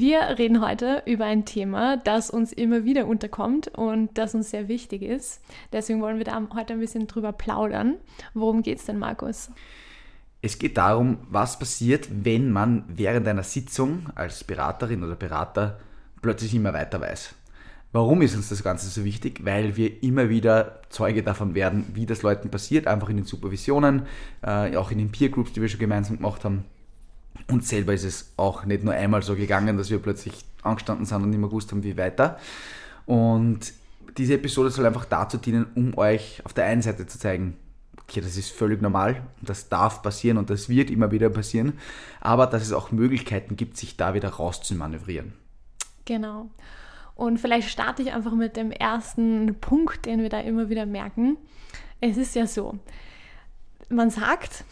Wir reden heute über ein Thema, das uns immer wieder unterkommt und das uns sehr wichtig ist. Deswegen wollen wir da heute ein bisschen drüber plaudern. Worum geht es denn, Markus? Es geht darum, was passiert, wenn man während einer Sitzung als Beraterin oder Berater plötzlich immer weiter weiß. Warum ist uns das Ganze so wichtig? Weil wir immer wieder Zeuge davon werden, wie das Leuten passiert, einfach in den Supervisionen, äh, auch in den Peer Groups, die wir schon gemeinsam gemacht haben uns selber ist es auch nicht nur einmal so gegangen, dass wir plötzlich angestanden sind und nicht mehr gewusst haben, wie weiter. Und diese Episode soll einfach dazu dienen, um euch auf der einen Seite zu zeigen, okay, das ist völlig normal, das darf passieren und das wird immer wieder passieren, aber dass es auch Möglichkeiten gibt, sich da wieder rauszumanövrieren. Genau. Und vielleicht starte ich einfach mit dem ersten Punkt, den wir da immer wieder merken. Es ist ja so, man sagt,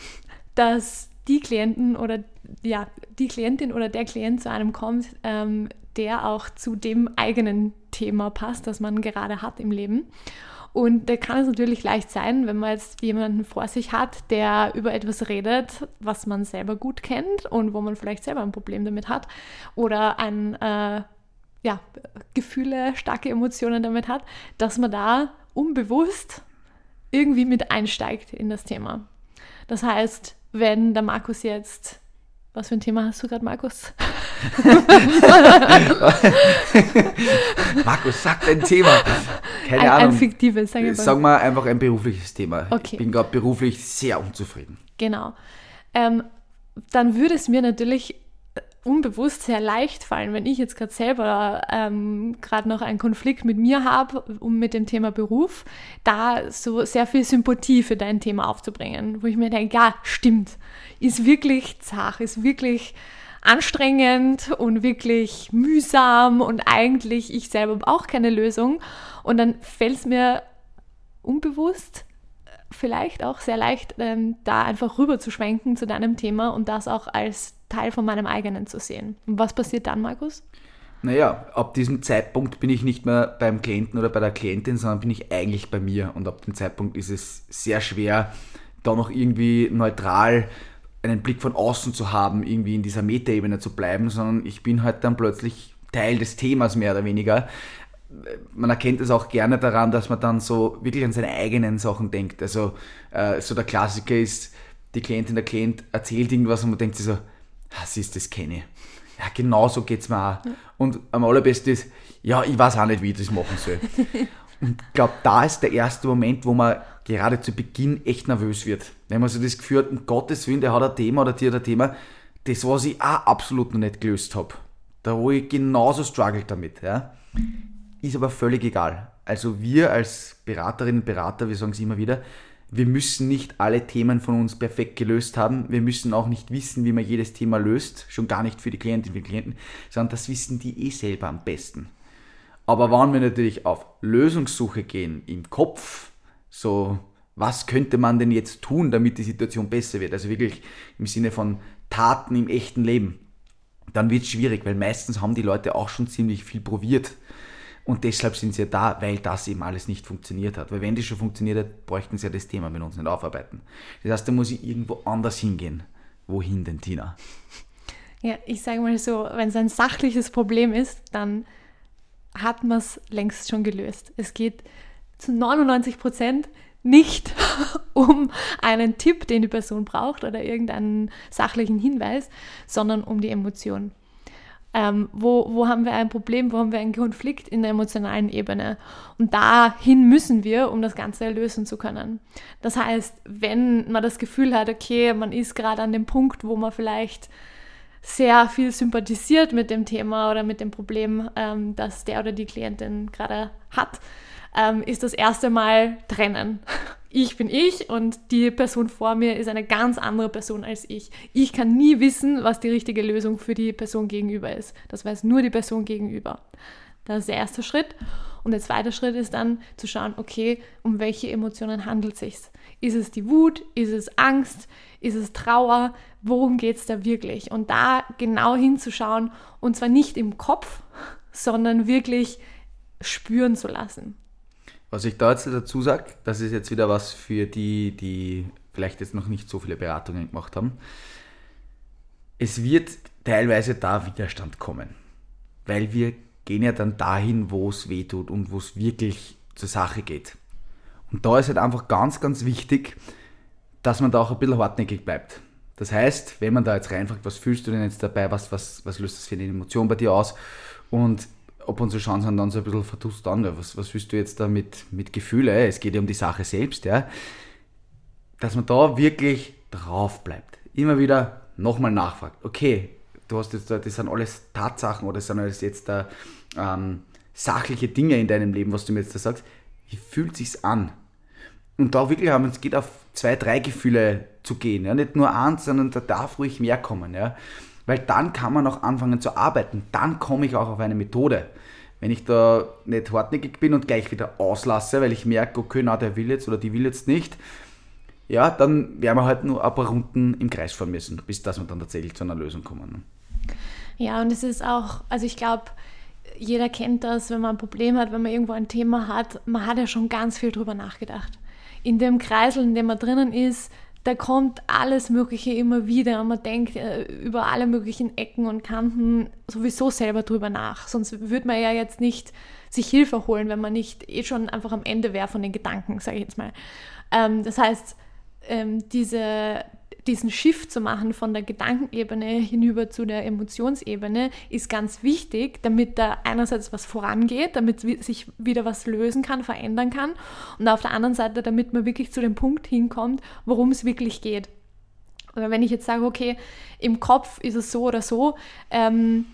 dass die Klienten oder ja, die Klientin oder der Klient zu einem kommt, ähm, der auch zu dem eigenen Thema passt, das man gerade hat im Leben. Und da kann es natürlich leicht sein, wenn man jetzt jemanden vor sich hat, der über etwas redet, was man selber gut kennt und wo man vielleicht selber ein Problem damit hat oder ein, äh, ja, Gefühle, starke Emotionen damit hat, dass man da unbewusst irgendwie mit einsteigt in das Thema. Das heißt, wenn der Markus jetzt was für ein Thema hast du gerade, Markus? Markus, sag dein Thema. Keine ein, Ahnung. Ein fiktives, sag, sag mal einfach ein berufliches Thema. Okay. Ich bin gerade beruflich sehr unzufrieden. Genau. Ähm, dann würde es mir natürlich unbewusst sehr leicht fallen, wenn ich jetzt gerade selber ähm, gerade noch einen Konflikt mit mir habe, um mit dem Thema Beruf, da so sehr viel Sympathie für dein Thema aufzubringen, wo ich mir denke, ja, stimmt, ist wirklich zart, ist wirklich anstrengend und wirklich mühsam und eigentlich ich selber auch keine Lösung. Und dann fällt es mir unbewusst vielleicht auch sehr leicht, ähm, da einfach rüber zu schwenken zu deinem Thema und das auch als Teil von meinem eigenen zu sehen. Und was passiert dann, Markus? Naja, ab diesem Zeitpunkt bin ich nicht mehr beim Klienten oder bei der Klientin, sondern bin ich eigentlich bei mir. Und ab dem Zeitpunkt ist es sehr schwer, da noch irgendwie neutral einen Blick von außen zu haben, irgendwie in dieser Metaebene zu bleiben, sondern ich bin halt dann plötzlich Teil des Themas mehr oder weniger. Man erkennt es auch gerne daran, dass man dann so wirklich an seine eigenen Sachen denkt. Also äh, so der Klassiker ist, die Klientin, der Klient erzählt irgendwas und man denkt sich so, siehst das kenne ich. Ja, genau so geht es mir auch. Ja. Und am allerbesten ist, ja, ich weiß auch nicht, wie ich das machen soll. und ich glaube, da ist der erste Moment, wo man gerade zu Beginn echt nervös wird. Wenn man so das Gefühl hat, um Gottes Willen, der hat ein Thema oder die hat ein Thema, das, was ich auch absolut noch nicht gelöst habe. Da wo ich genauso struggle damit. Ja. Ist aber völlig egal. Also wir als Beraterinnen und Berater, wir sagen es immer wieder, wir müssen nicht alle Themen von uns perfekt gelöst haben. Wir müssen auch nicht wissen, wie man jedes Thema löst. Schon gar nicht für die Klientinnen und Klienten, sondern das wissen die eh selber am besten. Aber wenn wir natürlich auf Lösungssuche gehen im Kopf, so was könnte man denn jetzt tun, damit die Situation besser wird, also wirklich im Sinne von Taten im echten Leben, dann wird es schwierig, weil meistens haben die Leute auch schon ziemlich viel probiert und deshalb sind sie ja da, weil das eben alles nicht funktioniert hat. Weil wenn das schon funktioniert hat, bräuchten sie ja das Thema mit uns nicht aufarbeiten. Das heißt, da muss ich irgendwo anders hingehen. Wohin denn, Tina? Ja, ich sage mal so, wenn es ein sachliches Problem ist, dann hat man es längst schon gelöst. Es geht zu 99 Prozent nicht um einen Tipp, den die Person braucht oder irgendeinen sachlichen Hinweis, sondern um die Emotion. Ähm, wo, wo haben wir ein Problem, wo haben wir einen Konflikt in der emotionalen Ebene? Und dahin müssen wir, um das Ganze lösen zu können. Das heißt, wenn man das Gefühl hat, okay, man ist gerade an dem Punkt, wo man vielleicht sehr viel sympathisiert mit dem Thema oder mit dem Problem, ähm, das der oder die Klientin gerade hat, ähm, ist das erste Mal trennen. Ich bin ich und die Person vor mir ist eine ganz andere Person als ich. Ich kann nie wissen, was die richtige Lösung für die Person gegenüber ist. Das weiß nur die Person gegenüber. Das ist der erste Schritt. Und der zweite Schritt ist dann zu schauen, okay, um welche Emotionen handelt es sich? Ist es die Wut? Ist es Angst? Ist es Trauer? Worum geht es da wirklich? Und da genau hinzuschauen und zwar nicht im Kopf, sondern wirklich spüren zu lassen. Was ich da jetzt dazu sage, das ist jetzt wieder was für die, die vielleicht jetzt noch nicht so viele Beratungen gemacht haben. Es wird teilweise da Widerstand kommen, weil wir gehen ja dann dahin, wo es weh tut und wo es wirklich zur Sache geht. Und da ist halt einfach ganz, ganz wichtig, dass man da auch ein bisschen hartnäckig bleibt. Das heißt, wenn man da jetzt reinfragt, was fühlst du denn jetzt dabei, was, was, was löst das für eine Emotion bei dir aus? Und ob unsere Chancen dann so ein bisschen verdutzt an, was, was willst du jetzt da mit, mit Gefühle? Es geht ja um die Sache selbst, ja. Dass man da wirklich drauf bleibt. Immer wieder nochmal nachfragt. Okay, du hast jetzt da, das sind alles Tatsachen oder das sind alles jetzt da ähm, sachliche Dinge in deinem Leben, was du mir jetzt da sagst. Wie fühlt sich's an? Und da wirklich haben, es geht auf zwei, drei Gefühle zu gehen. Ja? Nicht nur eins, sondern da darf ruhig mehr kommen. Ja? Weil dann kann man auch anfangen zu arbeiten. Dann komme ich auch auf eine Methode. Wenn ich da nicht hartnäckig bin und gleich wieder auslasse, weil ich merke, okay, na, der will jetzt oder die will jetzt nicht, ja, dann werden wir halt nur ein paar Runden im Kreis fahren müssen, bis dass wir dann tatsächlich zu einer Lösung kommen. Ja, und es ist auch, also ich glaube, jeder kennt das, wenn man ein Problem hat, wenn man irgendwo ein Thema hat, man hat ja schon ganz viel drüber nachgedacht. In dem Kreisel, in dem man drinnen ist, da kommt alles Mögliche immer wieder und man denkt äh, über alle möglichen Ecken und Kanten sowieso selber drüber nach. Sonst würde man ja jetzt nicht sich Hilfe holen, wenn man nicht eh schon einfach am Ende wäre von den Gedanken, sage ich jetzt mal. Ähm, das heißt, ähm, diese, diesen Shift zu machen von der Gedankenebene hinüber zu der Emotionsebene ist ganz wichtig, damit da einerseits was vorangeht, damit sich wieder was lösen kann, verändern kann und auf der anderen Seite, damit man wirklich zu dem Punkt hinkommt, worum es wirklich geht. Oder wenn ich jetzt sage, okay, im Kopf ist es so oder so, ähm,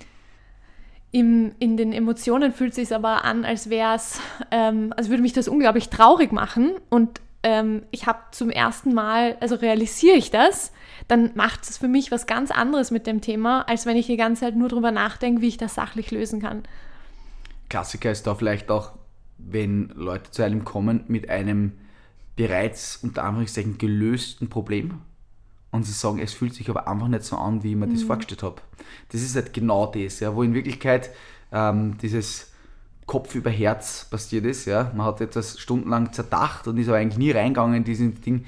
im, in den Emotionen fühlt es sich aber an, als wäre es, ähm, als würde mich das unglaublich traurig machen und ähm, ich habe zum ersten Mal, also realisiere ich das, dann macht es für mich was ganz anderes mit dem Thema, als wenn ich die ganze Zeit nur darüber nachdenke, wie ich das sachlich lösen kann. Klassiker ist da vielleicht auch, wenn Leute zu einem kommen mit einem bereits unter Anführungszeichen gelösten Problem und sie sagen, es fühlt sich aber einfach nicht so an, wie ich mir mhm. das vorgestellt habe. Das ist halt genau das, ja, wo in Wirklichkeit ähm, dieses Kopf über Herz passiert ist. Ja? Man hat etwas stundenlang zerdacht und ist aber eigentlich nie reingegangen in dieses Ding.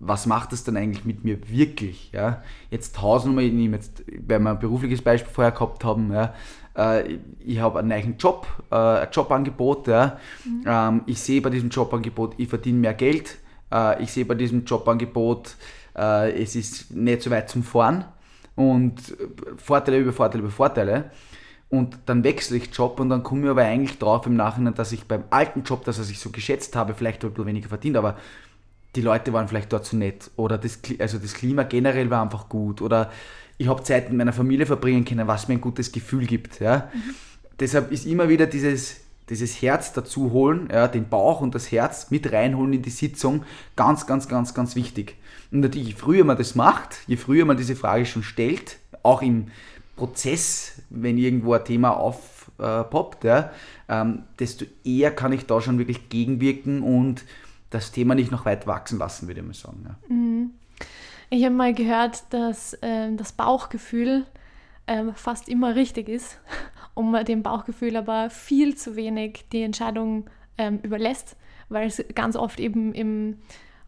Was macht das denn eigentlich mit mir wirklich? Ja? Jetzt Hausnummer, ich nehme jetzt, weil wir ein berufliches Beispiel vorher gehabt haben, ja? Äh, ich habe einen neuen Job, äh, ein Jobangebot. Ja? Mhm. Ähm, ich sehe bei diesem Jobangebot, ich verdiene mehr Geld. Äh, ich sehe bei diesem Jobangebot, es ist nicht so weit zum Fahren und Vorteile über Vorteile über Vorteile und dann wechsle ich Job und dann komme ich aber eigentlich drauf im Nachhinein, dass ich beim alten Job, das was ich so geschätzt habe, vielleicht ein bisschen weniger verdient, aber die Leute waren vielleicht dort zu nett oder das, also das Klima generell war einfach gut oder ich habe Zeit mit meiner Familie verbringen können, was mir ein gutes Gefühl gibt. Ja? Mhm. Deshalb ist immer wieder dieses, dieses Herz dazu holen, ja, den Bauch und das Herz mit reinholen in die Sitzung, ganz, ganz, ganz, ganz wichtig. Und natürlich, je früher man das macht, je früher man diese Frage schon stellt, auch im Prozess, wenn irgendwo ein Thema aufpoppt, äh, ja, ähm, desto eher kann ich da schon wirklich gegenwirken und das Thema nicht noch weit wachsen lassen, würde ich mal sagen. Ja. Mhm. Ich habe mal gehört, dass äh, das Bauchgefühl äh, fast immer richtig ist und man dem Bauchgefühl aber viel zu wenig die Entscheidung ähm, überlässt, weil es ganz oft eben im,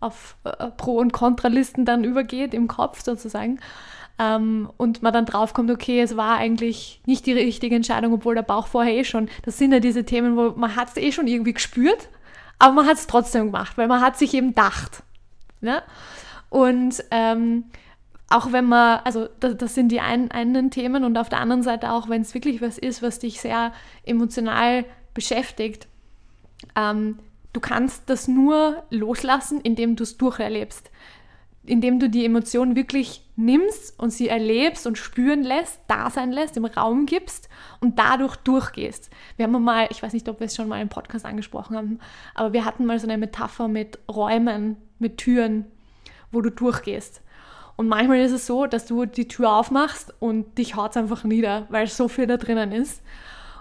auf äh, Pro- und Kontralisten dann übergeht, im Kopf sozusagen ähm, und man dann draufkommt, okay, es war eigentlich nicht die richtige Entscheidung, obwohl der Bauch vorher eh schon, das sind ja diese Themen, wo man hat es eh schon irgendwie gespürt, aber man hat es trotzdem gemacht, weil man hat sich eben gedacht. Ne? Und ähm, auch wenn man, also das, das sind die einen, einen Themen und auf der anderen Seite auch, wenn es wirklich was ist, was dich sehr emotional beschäftigt, ähm, du kannst das nur loslassen, indem du es durcherlebst indem du die Emotion wirklich nimmst und sie erlebst und spüren lässt, da sein lässt, im Raum gibst und dadurch durchgehst. Wir haben mal, ich weiß nicht, ob wir es schon mal im Podcast angesprochen haben, aber wir hatten mal so eine Metapher mit Räumen, mit Türen, wo du durchgehst. Und manchmal ist es so, dass du die Tür aufmachst und dich haut es einfach nieder, weil so viel da drinnen ist.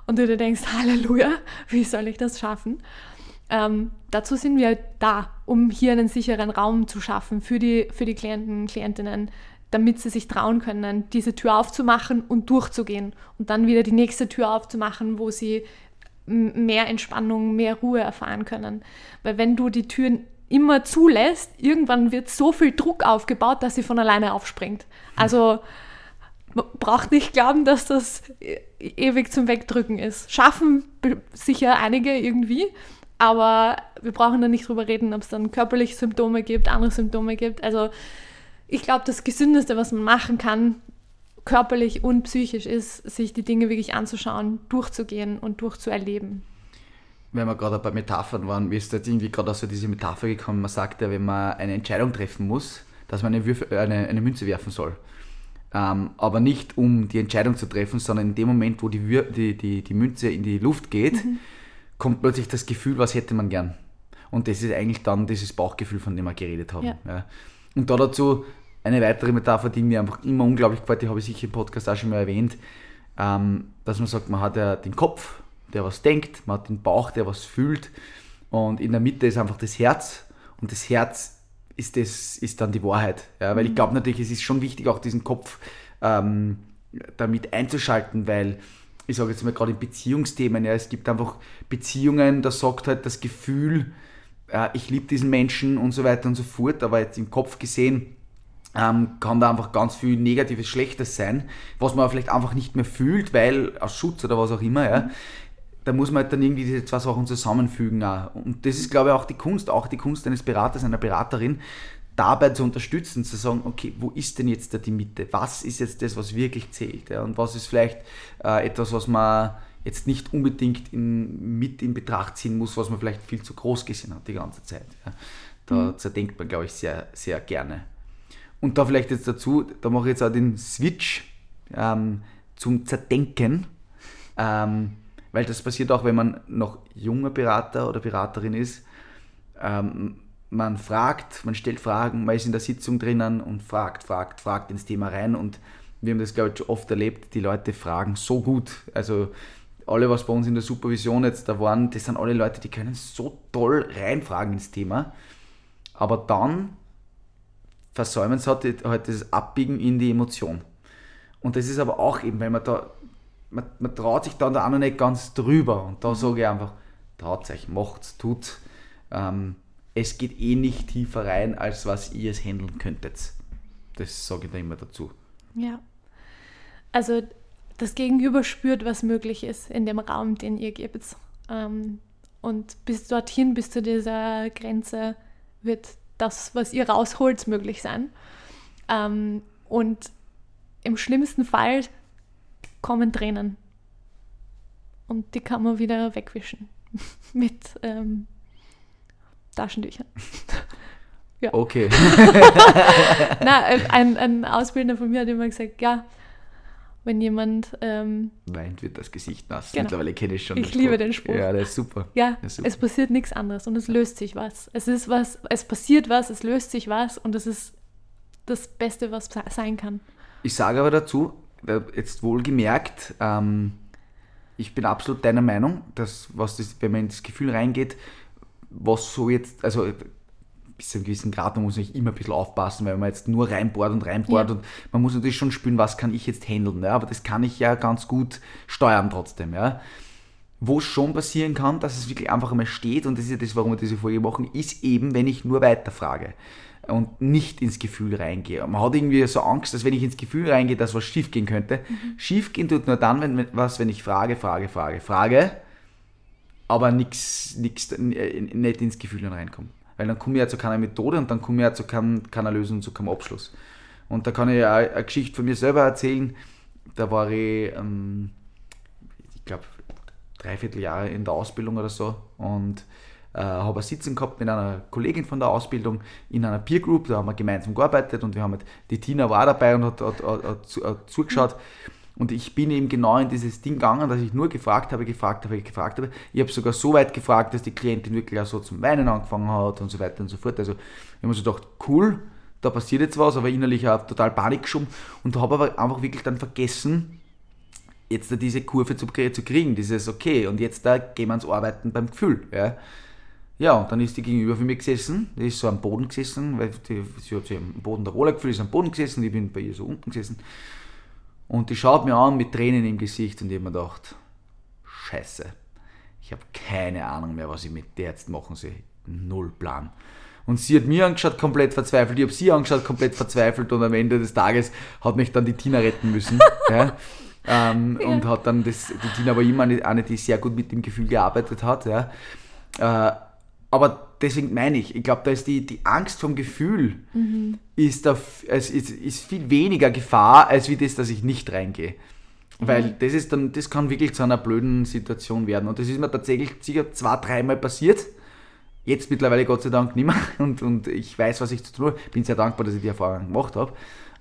Und du dir denkst, Halleluja, wie soll ich das schaffen? Ähm, dazu sind wir da, um hier einen sicheren Raum zu schaffen für die, für die Klienten, Klientinnen, damit sie sich trauen können, diese Tür aufzumachen und durchzugehen und dann wieder die nächste Tür aufzumachen, wo sie mehr Entspannung, mehr Ruhe erfahren können. Weil wenn du die Türen immer zulässt, irgendwann wird so viel Druck aufgebaut, dass sie von alleine aufspringt. Also braucht nicht glauben, dass das e-, ewig zum Wegdrücken ist. Schaffen sicher einige irgendwie, aber wir brauchen da nicht drüber reden, ob es dann körperliche Symptome gibt, andere Symptome gibt. Also ich glaube, das Gesündeste, was man machen kann, körperlich und psychisch, ist, sich die Dinge wirklich anzuschauen, durchzugehen und durchzuerleben. Wenn wir gerade bei Metaphern waren, mir ist jetzt irgendwie gerade so diese Metapher gekommen, man sagt ja, wenn man eine Entscheidung treffen muss, dass man eine, Würfe, eine, eine Münze werfen soll. Ähm, aber nicht um die Entscheidung zu treffen, sondern in dem Moment, wo die, die, die, die Münze in die Luft geht, mhm kommt plötzlich das Gefühl, was hätte man gern. Und das ist eigentlich dann dieses Bauchgefühl, von dem wir geredet haben. Ja. Ja. Und da dazu eine weitere Metapher, die mir einfach immer unglaublich gefällt, die habe ich sicher im Podcast auch schon mal erwähnt, ähm, dass man sagt, man hat ja den Kopf, der was denkt, man hat den Bauch, der was fühlt und in der Mitte ist einfach das Herz und das Herz ist, das, ist dann die Wahrheit. Ja? Weil mhm. ich glaube natürlich, es ist schon wichtig, auch diesen Kopf ähm, damit einzuschalten, weil ich sage jetzt mal gerade in Beziehungsthemen, ja, es gibt einfach Beziehungen, da sagt halt das Gefühl, äh, ich liebe diesen Menschen und so weiter und so fort, aber jetzt im Kopf gesehen ähm, kann da einfach ganz viel Negatives, Schlechtes sein, was man vielleicht einfach nicht mehr fühlt, weil aus Schutz oder was auch immer, ja. Da muss man halt dann irgendwie diese zwei Sachen zusammenfügen. Auch. Und das ist, glaube ich, auch die Kunst, auch die Kunst eines Beraters, einer Beraterin, dabei zu unterstützen, zu sagen, okay, wo ist denn jetzt da die Mitte? Was ist jetzt das, was wirklich zählt? Ja? Und was ist vielleicht äh, etwas, was man jetzt nicht unbedingt in, mit in Betracht ziehen muss, was man vielleicht viel zu groß gesehen hat die ganze Zeit. Ja? Da mhm. zerdenkt man, glaube ich, sehr, sehr gerne. Und da vielleicht jetzt dazu, da mache ich jetzt auch den Switch ähm, zum Zerdenken, ähm, weil das passiert auch, wenn man noch junger Berater oder Beraterin ist. Ähm, man fragt, man stellt Fragen, man ist in der Sitzung drinnen und fragt, fragt, fragt ins Thema rein und wir haben das, glaube ich, schon oft erlebt, die Leute fragen so gut. Also alle, was bei uns in der Supervision jetzt da waren, das sind alle Leute, die können so toll reinfragen ins Thema, aber dann versäumen sie halt, halt das Abbiegen in die Emotion. Und das ist aber auch eben, weil man da, man, man traut sich dann da auch noch nicht ganz drüber und da sage ich einfach, traut euch, macht's, tut's. Ähm, es geht eh nicht tiefer rein, als was ihr es handeln könntet. Das sage ich da immer dazu. Ja. Also das Gegenüber spürt, was möglich ist in dem Raum, den ihr gebt. Ähm, und bis dorthin, bis zu dieser Grenze, wird das, was ihr rausholt, möglich sein. Ähm, und im schlimmsten Fall kommen Tränen. Und die kann man wieder wegwischen mit ähm, Taschentücher. ja. Okay. Na, ein, ein Ausbildner von mir hat immer gesagt, ja, wenn jemand ähm, weint, wird das Gesicht nass. Genau. Mittlerweile kenne ich schon. Ich liebe den Spruch. Ja, der ist super. Ja, ist super. es passiert nichts anderes und es löst sich was. Es ist was, es passiert was, es löst sich was und es ist das Beste, was sein kann. Ich sage aber dazu, jetzt wohlgemerkt, ähm, ich bin absolut deiner Meinung, dass was das, wenn man ins Gefühl reingeht, was so jetzt, also bis zu einem gewissen Grad, man muss natürlich immer ein bisschen aufpassen, weil man jetzt nur reinbohrt und reinbohrt ja. und man muss natürlich schon spüren, was kann ich jetzt handeln, ja? aber das kann ich ja ganz gut steuern trotzdem. Ja? Wo es schon passieren kann, dass es wirklich einfach einmal steht und das ist ja das, warum wir diese Folge machen, ist eben, wenn ich nur weiterfrage und nicht ins Gefühl reingehe. Man hat irgendwie so Angst, dass wenn ich ins Gefühl reingehe, dass was schief gehen könnte. Mhm. Schief gehen tut nur dann, wenn was, wenn ich frage, frage, frage, frage aber nichts äh, nicht ins Gefühl reinkommt. Weil dann komme ich ja zu keiner Methode und dann komme ich ja zu kein, keiner Lösung, zu keinem Abschluss. Und da kann ich ja eine Geschichte von mir selber erzählen. Da war ich, ähm, ich glaube, dreiviertel Jahre in der Ausbildung oder so und äh, habe eine Sitzung gehabt mit einer Kollegin von der Ausbildung in einer Peer Group, da haben wir gemeinsam gearbeitet und wir haben halt, die Tina war auch dabei und hat, hat, hat, hat, hat zugeschaut. Und ich bin eben genau in dieses Ding gegangen, dass ich nur gefragt habe, gefragt habe, gefragt habe. Ich habe sogar so weit gefragt, dass die Klientin wirklich auch so zum Weinen angefangen hat und so weiter und so fort. Also ich habe mir so gedacht, cool, da passiert jetzt was, aber innerlich auch total Panik geschoben und habe aber einfach wirklich dann vergessen, jetzt da diese Kurve zu, zu kriegen, dieses okay und jetzt da gehen wir ans Arbeiten beim Gefühl. Ja. Ja, und dann ist die gegenüber für mich gesessen, die ist so am Boden gesessen, weil die, sie hat sich am Boden der Roller gefühlt, ist am Boden gesessen, ich bin bei ihr so unten gesessen. Und die schaut mir an mit Tränen im Gesicht und ich mir gedacht, scheiße, ich habe keine Ahnung mehr, was ich mit der jetzt machen soll. Null Plan. Und sie hat mir angeschaut, komplett verzweifelt. Ich habe sie angeschaut, komplett verzweifelt. Und am Ende des Tages hat mich dann die Tina retten müssen. ja. Ähm, ja. Und hat dann das, die Tina war immer eine, eine, die sehr gut mit dem Gefühl gearbeitet hat. Ja. Äh, aber deswegen meine ich, ich glaube, da ist die, die Angst vom Gefühl mhm. ist, da, es ist, ist viel weniger Gefahr, als wie das, dass ich nicht reingehe. Weil mhm. das ist dann, das kann wirklich zu einer blöden Situation werden. Und das ist mir tatsächlich sicher zwei, dreimal passiert. Jetzt mittlerweile Gott sei Dank nicht mehr. Und, und ich weiß, was ich zu tun habe. Bin sehr dankbar, dass ich die Erfahrung gemacht habe.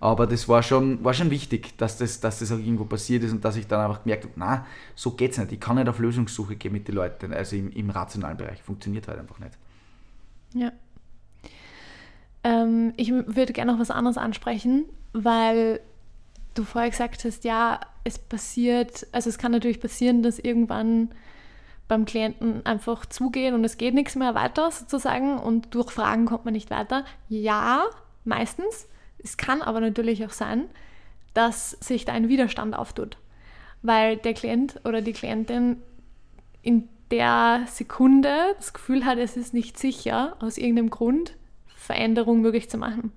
Aber das war schon, war schon wichtig, dass das, dass das auch irgendwo passiert ist und dass ich dann einfach gemerkt habe, na, so geht's nicht. Ich kann nicht auf Lösungssuche gehen mit den Leuten, also im, im rationalen Bereich. Funktioniert halt einfach nicht. Ja. Ähm, ich würde gerne noch was anderes ansprechen, weil du vorher gesagt hast, ja, es passiert, also es kann natürlich passieren, dass irgendwann beim Klienten einfach zugehen und es geht nichts mehr weiter sozusagen und durch Fragen kommt man nicht weiter. Ja, meistens. Es kann aber natürlich auch sein, dass sich da ein Widerstand auftut, weil der Klient oder die Klientin in der Sekunde das Gefühl hat, es ist nicht sicher, aus irgendeinem Grund Veränderung möglich zu machen.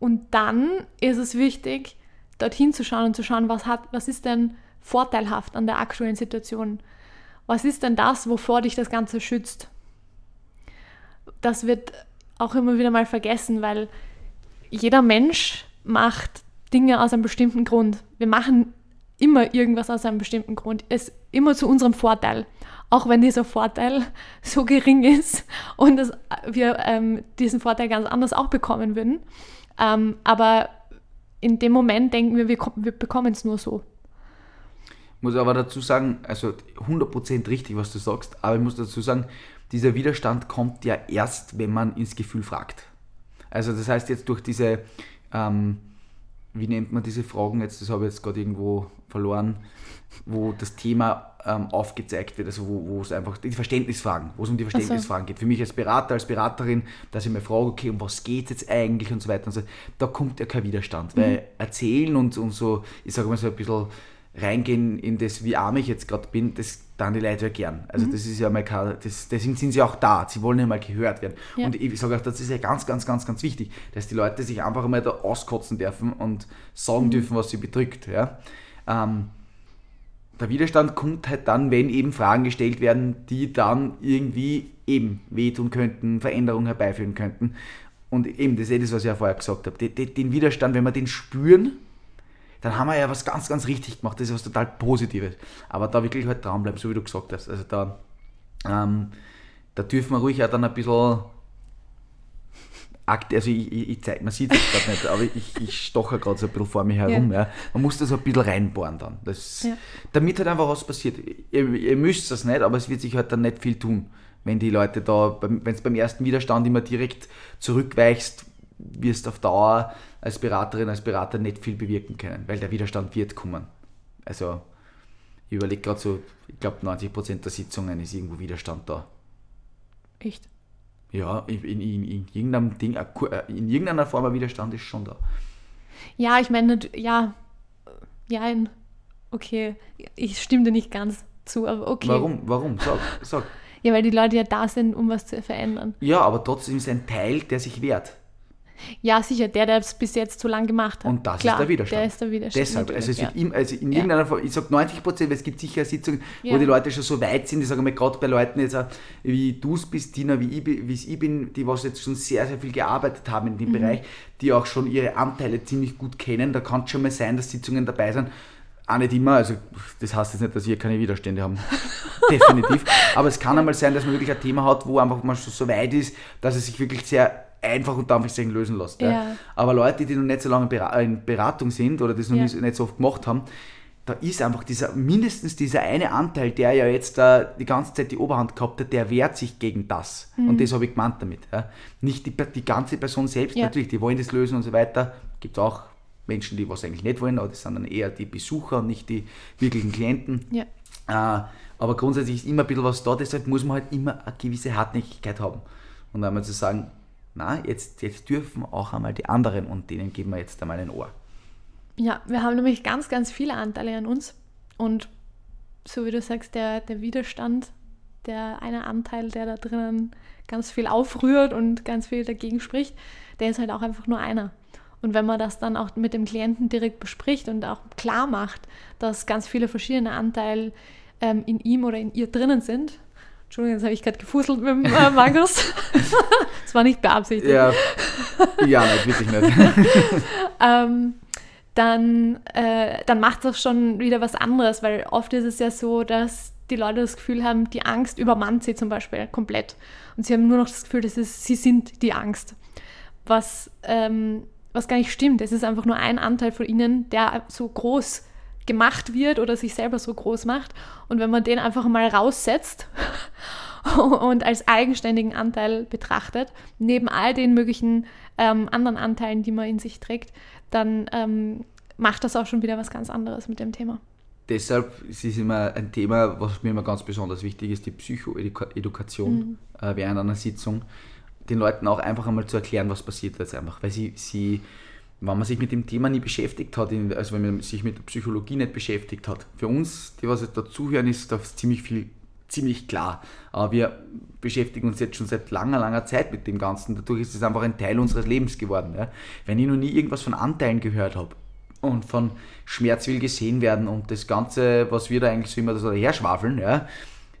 Und dann ist es wichtig, dorthin zu schauen und zu schauen, was, hat, was ist denn vorteilhaft an der aktuellen Situation? Was ist denn das, wovor dich das Ganze schützt? Das wird auch immer wieder mal vergessen, weil jeder Mensch macht Dinge aus einem bestimmten Grund. Wir machen immer irgendwas aus einem bestimmten Grund. Es ist immer zu unserem Vorteil. Auch wenn dieser Vorteil so gering ist und dass wir ähm, diesen Vorteil ganz anders auch bekommen würden. Ähm, aber in dem Moment denken wir, wir, wir bekommen es nur so. Ich muss aber dazu sagen, also 100% richtig, was du sagst, aber ich muss dazu sagen, dieser Widerstand kommt ja erst, wenn man ins Gefühl fragt. Also das heißt jetzt durch diese, ähm, wie nennt man diese Fragen jetzt, das habe ich jetzt gerade irgendwo verloren, wo das Thema ähm, aufgezeigt wird, also wo, wo es einfach die Verständnisfragen, wo es um die Verständnisfragen geht. Für mich als Berater, als Beraterin, dass ich mir frage, okay, um was geht es jetzt eigentlich und so weiter und so, da kommt ja kein Widerstand, mhm. weil erzählen und, und so, ich sage mal so ein bisschen reingehen in das, wie arm ich jetzt gerade bin, das dann die Leute ja gern. Also mhm. das ist ja mal kein, das, deswegen sind sie auch da, sie wollen ja mal gehört werden. Ja. Und ich sage auch, das ist ja ganz, ganz, ganz, ganz wichtig, dass die Leute sich einfach mal da auskotzen dürfen und sagen mhm. dürfen, was sie bedrückt. Ja? Ähm, der Widerstand kommt halt dann, wenn eben Fragen gestellt werden, die dann irgendwie eben wehtun könnten, Veränderungen herbeiführen könnten. Und eben, das ist das, was ich ja vorher gesagt habe. Den Widerstand, wenn wir den spüren, dann haben wir ja was ganz, ganz richtig gemacht. Das ist was total Positives. Aber da wirklich halt dranbleiben, so wie du gesagt hast. Also da, ähm, da dürfen wir ruhig auch dann ein bisschen also ich, ich, ich zeig, man sieht es gerade nicht, aber ich, ich stoche gerade so ein bisschen vor mir herum. Ja. ja. Man muss das ein bisschen reinbohren dann. Das, ja. Damit halt einfach was passiert. Ihr, ihr müsst das nicht, aber es wird sich halt dann nicht viel tun. Wenn die Leute da, wenn es beim ersten Widerstand immer direkt zurückweichst, wirst du auf Dauer als Beraterin, als Berater nicht viel bewirken können, weil der Widerstand wird kommen. Also ich überlege gerade so, ich glaube 90% der Sitzungen ist irgendwo Widerstand da. Echt? Ja, in, in, in, irgendeinem Ding, äh, in irgendeiner Form ein Widerstand ist schon da. Ja, ich meine, ja, ja, okay, ich stimme dir nicht ganz zu, aber okay. Warum? Warum? Sag, sag. Ja, weil die Leute ja da sind, um was zu verändern. Ja, aber trotzdem ist ein Teil, der sich wehrt. Ja, sicher, der, der es bis jetzt zu lang gemacht hat. Und das Klar, ist der Widerstand. Der ist der Widerstand. Deshalb, also, es wird ja. im, also in irgendeiner Form, ich sage 90 Prozent, weil es gibt sicher Sitzungen, ja. wo die Leute schon so weit sind, ich sage mal, gerade bei Leuten jetzt, wie du es bist, Tina, wie ich, ich bin, die was jetzt schon sehr, sehr viel gearbeitet haben in dem mhm. Bereich, die auch schon ihre Anteile ziemlich gut kennen. Da kann es schon mal sein, dass Sitzungen dabei sind, auch nicht immer, also das heißt jetzt nicht, dass wir keine Widerstände haben. Definitiv. Aber es kann einmal sein, dass man wirklich ein Thema hat, wo einfach mal so weit ist, dass es sich wirklich sehr einfach unter Anführungszeichen lösen lässt. Ja. Ja. Aber Leute, die noch nicht so lange in Beratung sind oder das noch Ja. nicht, so oft gemacht haben, da ist einfach dieser, mindestens dieser eine Anteil, der ja jetzt äh, die ganze Zeit die Oberhand gehabt hat, der wehrt sich gegen das. Und das habe ich gemeint damit. Ja. Nicht die, die ganze Person selbst, Ja. natürlich, die wollen das lösen und so weiter. Gibt auch Menschen, die was eigentlich nicht wollen, aber das sind dann eher die Besucher und nicht die wirklichen Klienten. Ja. Äh, aber grundsätzlich ist immer ein bisschen was da, deshalb muss man halt immer eine gewisse Hartnäckigkeit haben. Und einmal zu sagen, na, jetzt, jetzt dürfen auch einmal die anderen und denen geben wir jetzt einmal ein Ohr. Ja, wir haben nämlich ganz, ganz viele Anteile an uns. Und so wie du sagst, der, der Widerstand, der eine Anteil, der da drinnen ganz viel aufrührt und ganz viel dagegen spricht, der ist halt auch einfach nur einer. Und wenn man das dann auch mit dem Klienten direkt bespricht und auch klar macht, dass ganz viele verschiedene Anteile ähm, in ihm oder in ihr drinnen sind. Entschuldigung, jetzt habe ich gerade gefuselt mit dem äh, Markus. das war nicht beabsichtigt. Ja, ja nicht, wirklich nicht. ähm, dann, äh, dann macht das schon wieder was anderes, weil oft ist es ja so, dass die Leute das Gefühl haben, die Angst übermannt sie zum Beispiel komplett. Und sie haben nur noch das Gefühl, dass es, sie sind die Angst. Was, ähm, was gar nicht stimmt. Es ist einfach nur ein Anteil von ihnen, der so groß gemacht wird oder sich selber so groß macht. Und wenn man den einfach mal raussetzt und als eigenständigen Anteil betrachtet, neben all den möglichen ähm, anderen Anteilen, die man in sich trägt, dann ähm, macht das auch schon wieder was ganz anderes mit dem Thema. Deshalb ist es immer ein Thema, was mir immer ganz besonders wichtig ist, die Psychoedukation äh, während einer Sitzung. Den Leuten auch einfach einmal zu erklären, was passiert jetzt einfach. Weil sie, sie wenn man sich mit dem Thema nie beschäftigt hat, also wenn man sich mit der Psychologie nicht beschäftigt hat, für uns, die was jetzt dazuhören, ist das ziemlich viel, ziemlich klar. Aber wir beschäftigen uns jetzt schon seit langer, langer Zeit mit dem Ganzen. Dadurch ist es einfach ein Teil unseres Lebens geworden. Ja? Wenn ich noch nie irgendwas von Anteilen gehört habe, und von Schmerz will gesehen werden und das Ganze, was wir da eigentlich so immer so daherschwafeln, ja,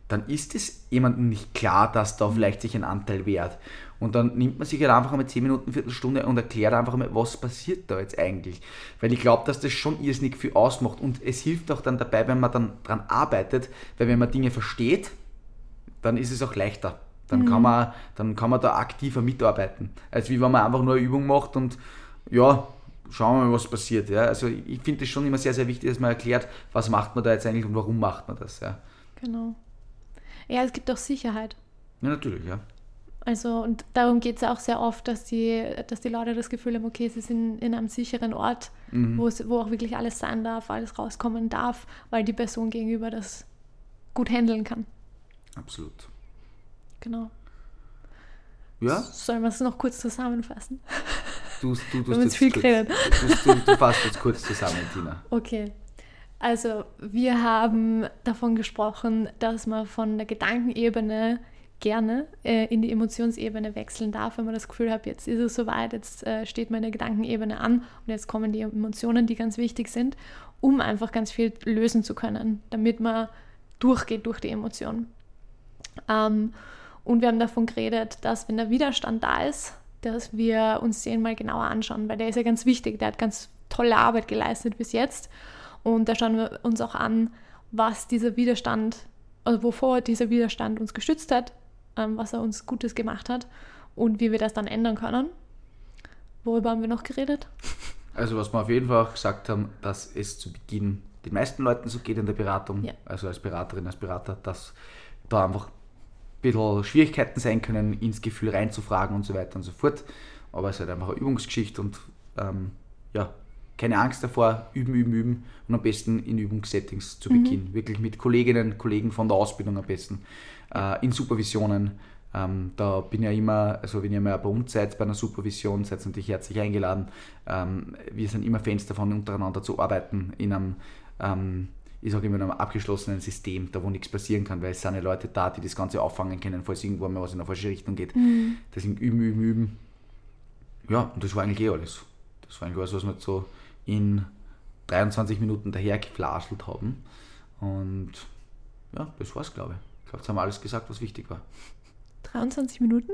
dann ist es jemandem nicht klar, dass da vielleicht sich ein Anteil wehrt. Und dann nimmt man sich halt einfach einmal 10 Minuten, Viertelstunde und erklärt einfach mal, was passiert da jetzt eigentlich. Weil ich glaube, dass das schon irrsinnig viel ausmacht und es hilft auch dann dabei, wenn man dann dran arbeitet, weil wenn man Dinge versteht, dann ist es auch leichter. Dann, kann man, dann kann man da aktiver mitarbeiten. Als wie wenn man einfach nur eine Übung macht und ja, schauen wir mal, was passiert. Ja. Also ich finde es schon immer sehr, sehr wichtig, dass man erklärt, was macht man da jetzt eigentlich und warum macht man das. Ja, Genau. Ja, es gibt auch Sicherheit. ja natürlich, ja. Also, und darum geht es ja auch sehr oft, dass die, dass die Leute das Gefühl haben, okay, sie sind in einem sicheren Ort, wo, es, wo auch wirklich alles sein darf, alles rauskommen darf, weil die Person gegenüber das gut handeln kann. Absolut. Genau. Ja, Sollen wir es noch kurz zusammenfassen? du, du, du, jetzt viel kurz, geredet. Du, du, du fasst jetzt kurz zusammen, Tina. Okay. Also, wir haben davon gesprochen, dass man von der Gedankenebene gerne äh, in die Emotionsebene wechseln darf, wenn man das Gefühl hat, jetzt ist es soweit, jetzt äh, steht man in der Gedankenebene an und jetzt kommen die Emotionen, die ganz wichtig sind, um einfach ganz viel lösen zu können, damit man durchgeht durch die Emotionen. Ähm, und wir haben davon geredet, dass wenn der Widerstand da ist, dass wir uns den mal genauer anschauen, weil der ist ja ganz wichtig, der hat ganz tolle Arbeit geleistet bis jetzt. Und da schauen wir uns auch an, was dieser Widerstand, also wovor dieser Widerstand uns gestützt hat, ähm, was er uns Gutes gemacht hat und wie wir das dann ändern können. Worüber haben wir noch geredet? Also was wir auf jeden Fall gesagt haben, dass es zu Beginn den meisten Leuten so geht in der Beratung, Ja. also als Beraterin, als Berater, dass da einfach ein bisschen Schwierigkeiten sein können, ins Gefühl reinzufragen und so weiter und so fort. Aber es ist halt einfach eine Übungsgeschichte und ähm, ja, keine Angst davor, üben, üben, üben und am besten in Übungssettings zu Beginn. Wirklich mit Kolleginnen, Kollegen von der Ausbildung am besten, äh, in Supervisionen. Ähm, da bin ich ja immer, also wenn ihr mal bei uns seid, bei einer Supervision, seid ihr natürlich herzlich eingeladen. Ähm, wir sind immer Fans davon, untereinander zu arbeiten in einem, ähm, ich sage immer, in einem abgeschlossenen System, da wo nichts passieren kann, weil es sind ja Leute da, die das Ganze auffangen können, falls irgendwo mal was in eine falsche Richtung geht. Deswegen üben, üben, üben. Ja, und das war eigentlich eh alles. Das war eigentlich alles, was jetzt so in 23 Minuten daher geflaschelt haben. Und ja, das war's, glaube ich. Ich glaube, jetzt haben wir alles gesagt, was wichtig war. 23 Minuten?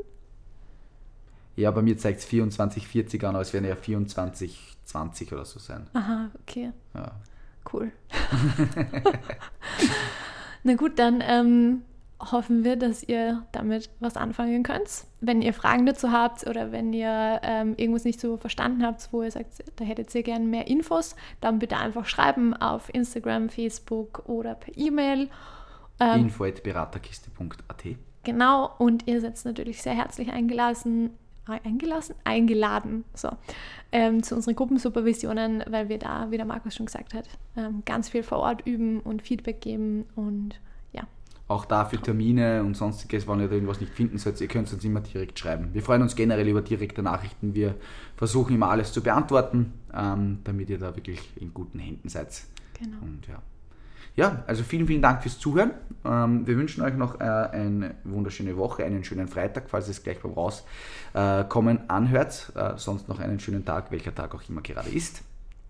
Ja, bei mir zeigt es 24, 40 an, aber es werden ja 24, 20 oder so sein. Aha, okay. Ja. Cool. Na gut, dann ähm, hoffen wir, dass ihr damit was anfangen könnt. Wenn ihr Fragen dazu habt oder wenn ihr ähm, irgendwas nicht so verstanden habt, wo ihr sagt, da hättet ihr gerne mehr Infos, dann bitte einfach schreiben auf Instagram, Facebook oder per E-Mail. Ähm, info.beraterkiste.at Genau, und ihr seid natürlich sehr herzlich eingeladen, eingelassen, eingeladen, so, ähm, zu unseren Gruppensupervisionen, weil wir da, wie der Markus schon gesagt hat, ähm, ganz viel vor Ort üben und Feedback geben und. Auch da für Termine und sonstiges, wenn ihr da irgendwas nicht finden sollt, ihr könnt uns immer direkt schreiben. Wir freuen uns generell über direkte Nachrichten. Wir versuchen immer alles zu beantworten, ähm, damit ihr da wirklich in guten Händen seid. Genau. Und ja ja, also vielen, vielen Dank fürs Zuhören. Ähm, wir wünschen euch noch äh, eine wunderschöne Woche, einen schönen Freitag, falls ihr es gleich beim Rauskommen äh, anhört. Äh, sonst noch einen schönen Tag, welcher Tag auch immer gerade ist.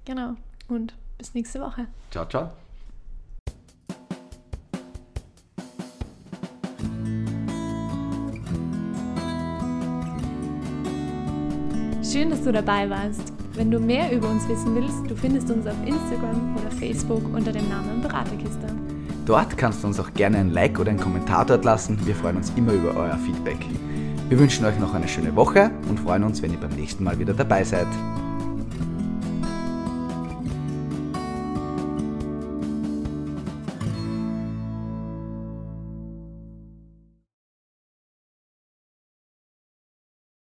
Genau. Und bis nächste Woche. Ciao, ciao. Schön, dass du dabei warst. Wenn du mehr über uns wissen willst, du findest uns auf Instagram oder Facebook unter dem Namen Beraterkiste. Dort kannst du uns auch gerne ein Like oder einen Kommentar dort lassen. Wir freuen uns immer über euer Feedback. Wir wünschen euch noch eine schöne Woche und freuen uns, wenn ihr beim nächsten Mal wieder dabei seid.